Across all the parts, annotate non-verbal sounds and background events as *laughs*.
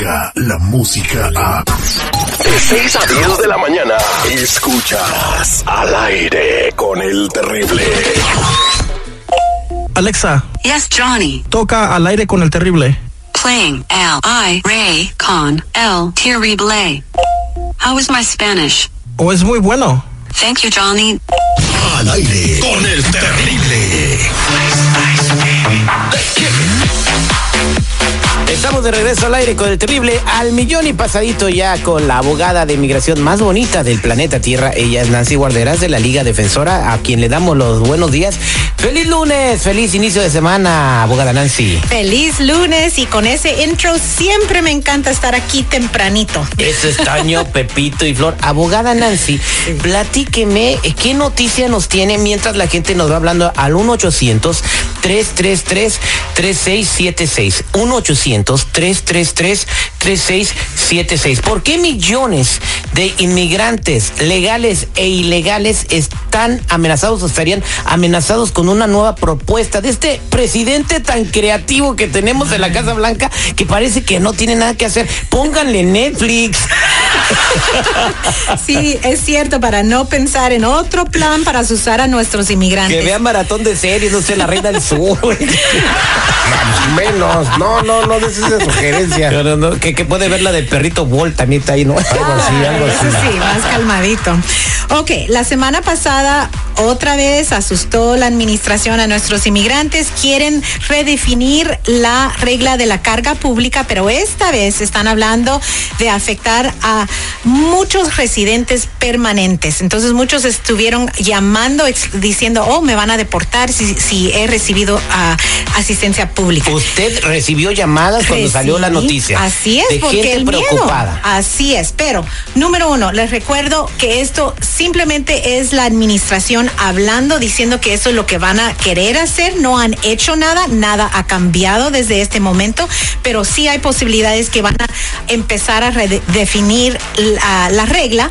La música a. De 6 a 10 de la mañana. Escuchas al aire con el terrible. Alexa, Yes, Johnny. toca al aire con el terrible. Playing L I Ray con El Terrible. How is my Spanish? O es muy bueno. Thank you, Johnny. Al aire con el terrible. Estamos de regreso al aire con el terrible al millón y pasadito ya con la abogada de inmigración más bonita del planeta Tierra. Ella es Nancy Guarderas de la Liga Defensora, a quien le damos los buenos días. ¡Feliz lunes! ¡Feliz inicio de semana, abogada Nancy! Feliz lunes y con ese intro siempre me encanta estar aquí tempranito. Eso es Taño, *laughs* Pepito y Flor. Abogada Nancy, platíqueme qué noticia nos tiene mientras la gente nos va hablando al 1-800-333-3676. 1-800-333-3676. ¿Por qué millones de inmigrantes legales e ilegales están amenazados o estarían amenazados con una nueva propuesta de este presidente tan creativo que tenemos en la Casa Blanca que parece que no tiene nada que hacer? Pónganle Netflix. *laughs* Sí, es cierto, para no pensar en otro plan para asustar a nuestros inmigrantes. Que vean maratón de series, no sé, la reina del sur. *laughs* Menos, no, no, no esa sugerencia. No, no, no, que, que puede ver la del perrito Walt también está ahí, ¿no? Algo así, algo Eso así. sí, más calmadito. Ok, la semana pasada otra vez asustó la administración a nuestros inmigrantes. Quieren redefinir la regla de la carga pública, pero esta vez están hablando de afectar a muchos residentes permanentes. Entonces muchos estuvieron llamando, diciendo, oh, me van a deportar si, si he recibido ah, asistencia pública. Usted recibió llamadas cuando salió la noticia. Así es, de porque gente el miedo. preocupada. Así es, pero número uno, les recuerdo que esto simplemente es la administración hablando, diciendo que eso es lo que van a querer hacer. No han hecho nada, nada ha cambiado desde este momento, pero sí hay posibilidades que van a empezar a redefinir la, la regla.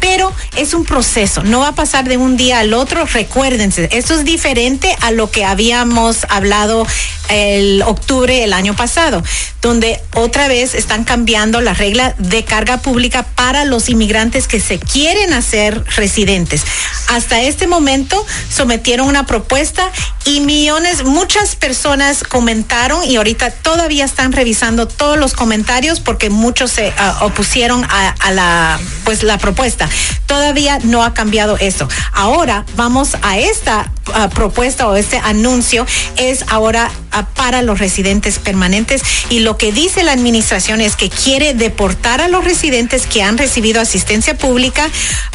Pero es un proceso, no va a pasar de un día al otro. Recuérdense, esto es diferente a lo que habíamos hablado el octubre del año pasado, donde otra vez están cambiando la regla de carga pública para los inmigrantes que se quieren hacer residentes. Hasta este momento sometieron una propuesta y millones, muchas personas comentaron y ahorita todavía están revisando todos los comentarios porque muchos se ah, opusieron a, a la pues la propuesta. Todavía no ha cambiado eso. Ahora vamos a esta ah, propuesta o este anuncio es ahora ah, para los residentes permanentes y lo que dice la administración es que quiere deportar a los residentes que han recibido asistencia pública,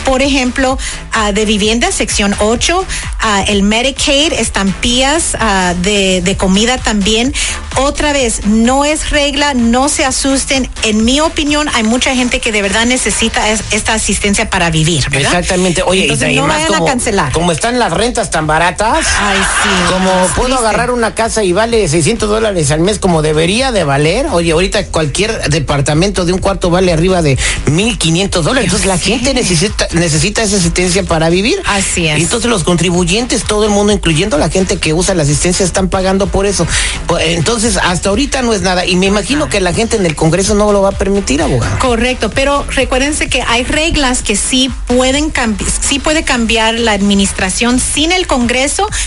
por ejemplo, ah, de vivienda sección 8, ah, el Medicaid, estampillas de, de comida también. Otra vez, no es regla, no se asusten. En mi opinión, hay mucha gente que de verdad necesita es- esta asistencia para vivir, ¿verdad? Exactamente. Oye, Entonces, y no vayan como, a cancelar. como están las rentas tan baratas. Ay, sí. Como puedo triste. agarrar una casa y vale 600 dólares al mes como debería de valer. Oye, ahorita cualquier departamento de un cuarto vale arriba de 1500 dólares. Entonces la gente necesita necesita esa asistencia para vivir. Así es. Entonces los contribuyentes, todo el mundo, incluyendo la gente que usa la asistencia, están pagando por eso. Pues, Entonces hasta ahorita no es nada. Y me imagino que la gente en el Congreso no lo va a permitir, abogado. Correcto, pero recuérdense que hay reglas que sí pueden cambiar, sí puede cambiar la administración sin el Congreso,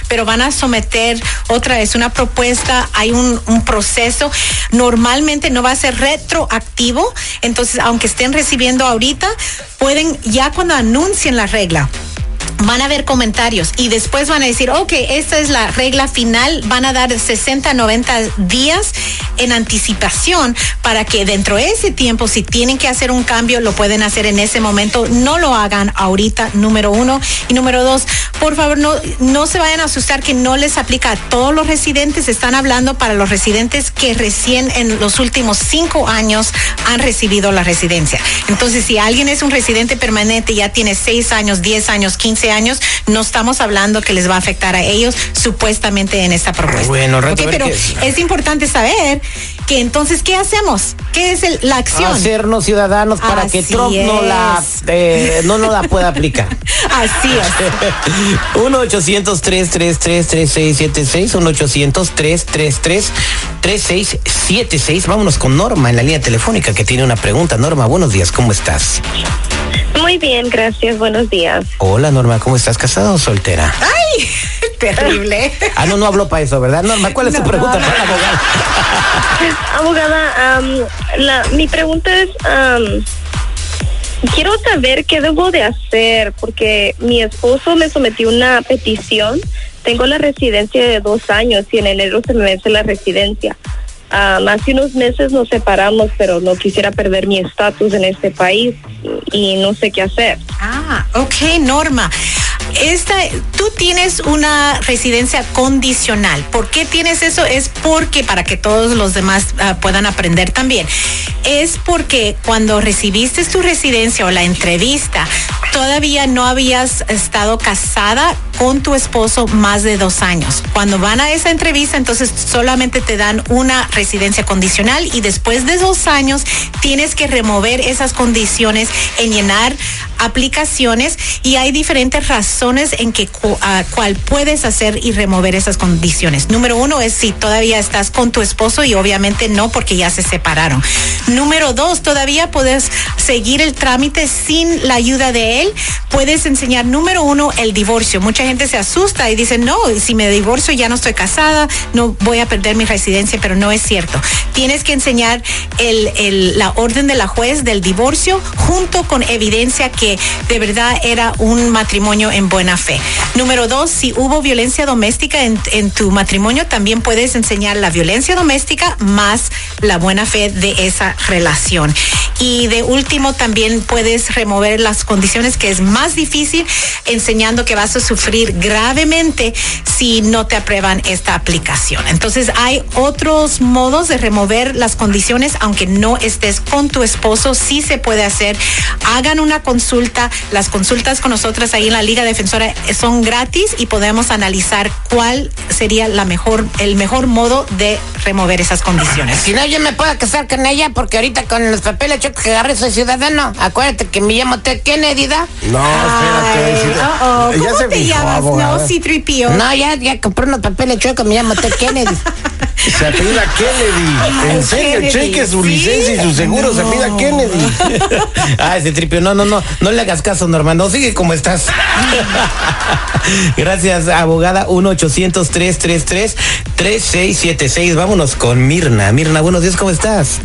pero van a someter otra vez una propuesta, hay un, un proceso. Normalmente no va a ser retroactivo, entonces aunque estén recibiendo ahorita, pueden ya cuando anuncien la regla van a haber comentarios y después van a decir, ok, esta es la regla final, van a dar 60, 90 días en anticipación para que dentro de ese tiempo, si tienen que hacer un cambio, lo pueden hacer en ese momento, no lo hagan ahorita, número uno. Y número dos, por favor, no, no se vayan a asustar que no les aplica a todos los residentes, están hablando para los residentes que recién en los últimos cinco años han recibido la residencia. Entonces, si alguien es un residente permanente, ya tiene seis años, 10 años, 15 15 años, no estamos hablando que les va a afectar a ellos supuestamente en esta propuesta. Bueno, rato, Ok, a ver pero es. es importante saber que entonces, ¿qué hacemos? ¿Qué es el- la acción? Hacernos ciudadanos para que Así Trump no la, eh, no, no la pueda aplicar. *laughs* Así es. *laughs* 1-800-333-3676, 1-800-333-3676. Vámonos con Norma en la línea telefónica que tiene una pregunta. Norma, buenos días, ¿cómo estás? Muy bien, gracias. Buenos días. Hola Norma, ¿cómo estás? ¿Casada o soltera? Ay, *laughs* terrible. Ah, no, no hablo para eso, ¿verdad? Norma, ¿cuál es tu No, pregunta no. para la abogada? *laughs* Abogada, am, la, mi pregunta es, am, quiero saber qué debo de hacer porque mi esposo me sometió una petición. Tengo la residencia de dos años y en enero se me vence la residencia. Am, hace unos meses nos separamos, pero no quisiera perder mi estatus en este país y no sé qué hacer. Ah, ok, Norma. Esta, tú tienes una residencia condicional. ¿Por qué tienes eso? Es porque, para que todos los demás ah, puedan aprender también, es porque cuando recibiste tu residencia o la entrevista, todavía no habías estado casada con tu esposo más de dos años. Cuando van a esa entrevista, entonces solamente te dan una residencia condicional y después de dos años tienes que remover esas condiciones en llenar aplicaciones y hay diferentes razones en que cu- cuál puedes hacer y remover esas condiciones. Número uno es si todavía estás con tu esposo y obviamente no porque ya se separaron. Número dos, todavía puedes seguir el trámite sin la ayuda de él. Puedes enseñar, número uno, el divorcio. Gente se asusta y dice, no, si me divorcio ya no estoy casada, no voy a perder mi residencia, pero no es cierto. Tienes que enseñar el, el- la orden de la juez del divorcio junto con evidencia que de verdad era un matrimonio en buena fe. Número dos, si hubo violencia doméstica en, en tu matrimonio, también puedes enseñar la violencia doméstica más la buena fe de esa relación. Y de último, también puedes remover las condiciones que es más difícil, enseñando que vas a sufrir gravemente si no te aprueban esta aplicación. Entonces, hay otros modos de remover las condiciones, aunque no estés con tu esposo, sí se puede hacer. Hagan una consulta. Las consultas con nosotras ahí en la Liga Defensora son gratis y podemos analizar cuál sería la mejor, el mejor modo de remover esas condiciones. Si no, yo me puedo casar con ella porque ahorita con los papeles yo que agarré soy ciudadano. Acuérdate que me llamo Ted Kennedy, ¿da? No, espérate. Ay, ella ¿Cómo se te fijó, llamas? abogada. No, C-3PO. No, ya, ya compré unos papeles chuecos, me llamo Ted Kennedy. Se apellida Kennedy. En serio, Kennedy, cheque su ¿sí? licencia y su seguro, se apellida Kennedy. *laughs* ah, ese tripio, no, no, no, no le hagas caso, Norma, no, sigue como estás. *laughs* Gracias, abogada, 1-800-333-3676. Vámonos con Mirna. Mirna, buenos días, ¿cómo estás?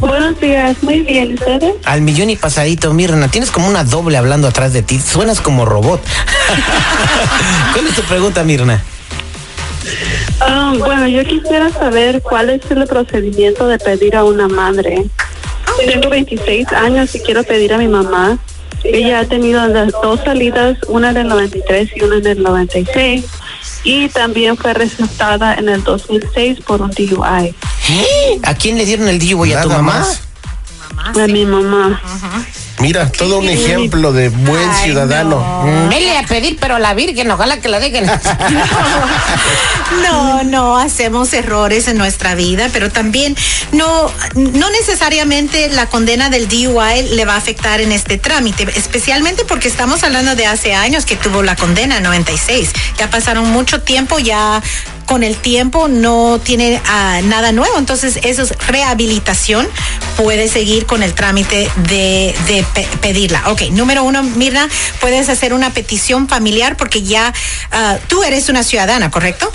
Buenos días, muy bien, ¿ustedes? Al millón y pasadito, Mirna, tienes como una doble hablando atrás de ti, suenas como robot. *laughs* ¿Cuál es tu pregunta, Mirna? Ah, bueno, yo quisiera saber cuál es el procedimiento de pedir a una madre. Tengo 26 años y quiero pedir a mi mamá. Ella ha tenido las dos salidas, una en el 93 y una en el 96. Y también fue resultada en el 2006 por un DUI. ¿A quién le dieron el DUI a tu mamá? más. A mi mamá. Mira, todo un ejemplo de buen Ay, ciudadano. no. Vele a pedir, pero a la Virgen, ojalá que la dejen. *laughs* No, no, hacemos errores en nuestra vida, pero también no, no necesariamente la condena del DUI le va a afectar en este trámite, especialmente porque estamos hablando de hace años que tuvo la condena 96. Ya pasaron mucho tiempo, ya con el tiempo no tiene ah, nada nuevo, entonces eso es rehabilitación, puede seguir con el trámite de, de pe- pedirla. Ok, número uno, Mirna, puedes hacer una petición familiar porque ya ah, tú eres una ciudadana, ¿correcto?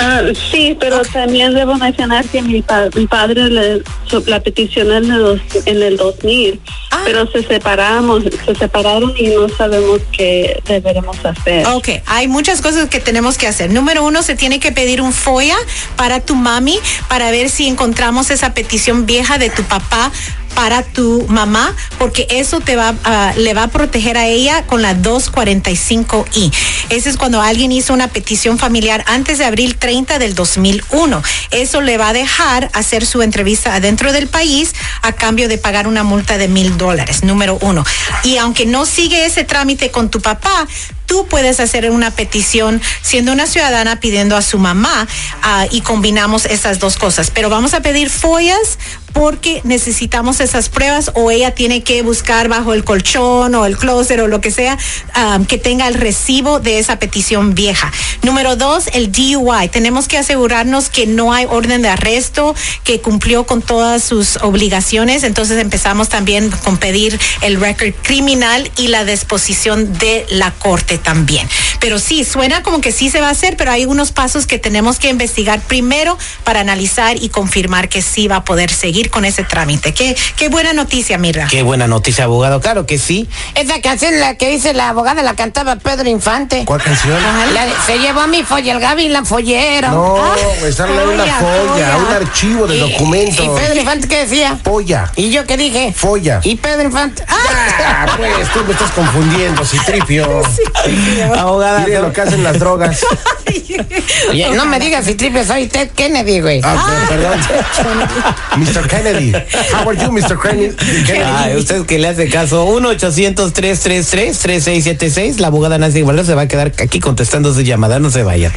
Ah, sí, pero también debo mencionar que mi, pa- mi padre le, la petición en el, dos- en el 2000, Ah. pero se separamos, se separaron y no sabemos qué deberemos hacer. Ok, hay muchas cosas que tenemos que hacer. Número uno, se tiene que pedir un FOIA para tu mami para ver si encontramos esa petición vieja de tu papá para tu mamá, porque eso te va, ah, le va a proteger a ella con la 245I. Ese es cuando alguien hizo una petición familiar antes de abril 30 del 2001. Eso le va a dejar hacer su entrevista adentro del país a cambio de pagar una multa de mil dólares, número uno. Y aunque no sigue ese trámite con tu papá, tú puedes hacer una petición siendo una ciudadana pidiendo a su mamá ah, y combinamos esas dos cosas. Pero vamos a pedir follas porque necesitamos esas pruebas o ella tiene que buscar bajo el colchón o el closet o lo que sea ah, que tenga el recibo de esa petición vieja. Número dos, el DUI. Tenemos que asegurarnos que no hay orden de arresto, que cumplió con todas sus obligaciones. Entonces empezamos también con pedir el record criminal y la disposición de la corte también. Pero sí, suena como que sí se va a hacer, pero hay unos pasos que tenemos que investigar primero para analizar y confirmar que sí va a poder seguir con ese trámite. Qué, qué buena noticia, Mirra. Qué buena noticia, abogado. Claro que sí. Esa canción la que dice la abogada la cantaba Pedro Infante. ¿Cuál canción? La de, se llevó a mi folla el Gaby la follero. No, está hablando de una folla, un archivo de Y- documentos. ¿Y Pedro Infante qué decía? Folla. ¿Y yo qué dije? Folla. ¿Y Pedro Infante? Ah, pues tú me estás confundiendo, *laughs* Citripio. Abogada. Mire lo que hacen las drogas. *laughs* Oye, no me digas si triple soy Ted Kennedy, güey. Ah, perdón. *laughs* Mr. Kennedy. How are you, Mr. Kennedy? Ay, usted que le hace caso. 1-800-333-3676. La abogada Nancy Guerrero se va a quedar aquí contestando su llamada. No se vaya.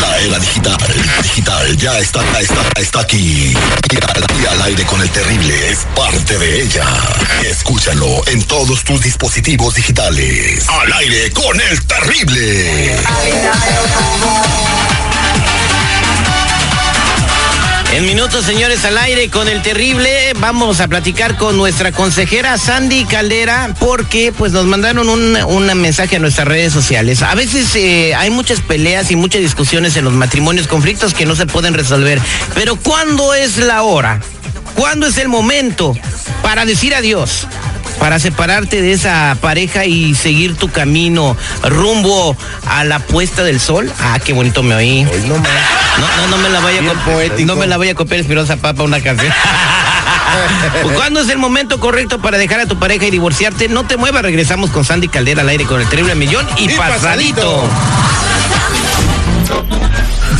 La era digital, digital, ya está, está, está aquí. Y al, y al aire con el terrible es parte de ella. Escúchalo en todos tus dispositivos digitales. Al aire con el terrible. En minutos, señores, al aire con el terrible, vamos a platicar con nuestra consejera Sandy Caldera porque pues nos mandaron un, un mensaje a nuestras redes sociales. A veces eh, hay muchas peleas y muchas discusiones en los matrimonios, conflictos que no se pueden resolver. Pero ¿cuándo es la hora? ¿Cuándo es el momento para decir adiós? Para separarte de esa pareja y seguir tu camino rumbo a la puesta del sol. Ah, qué bonito me oí. Hoy no más. No, no, no me la vaya a copiar. No me la voy a copiar Espirosa Papa una canción. *laughs* ¿Cuándo es el momento correcto para dejar a tu pareja y divorciarte? No te muevas, regresamos con Sandy Caldera al aire con el terrible millón y, Y pasadito. pasadito.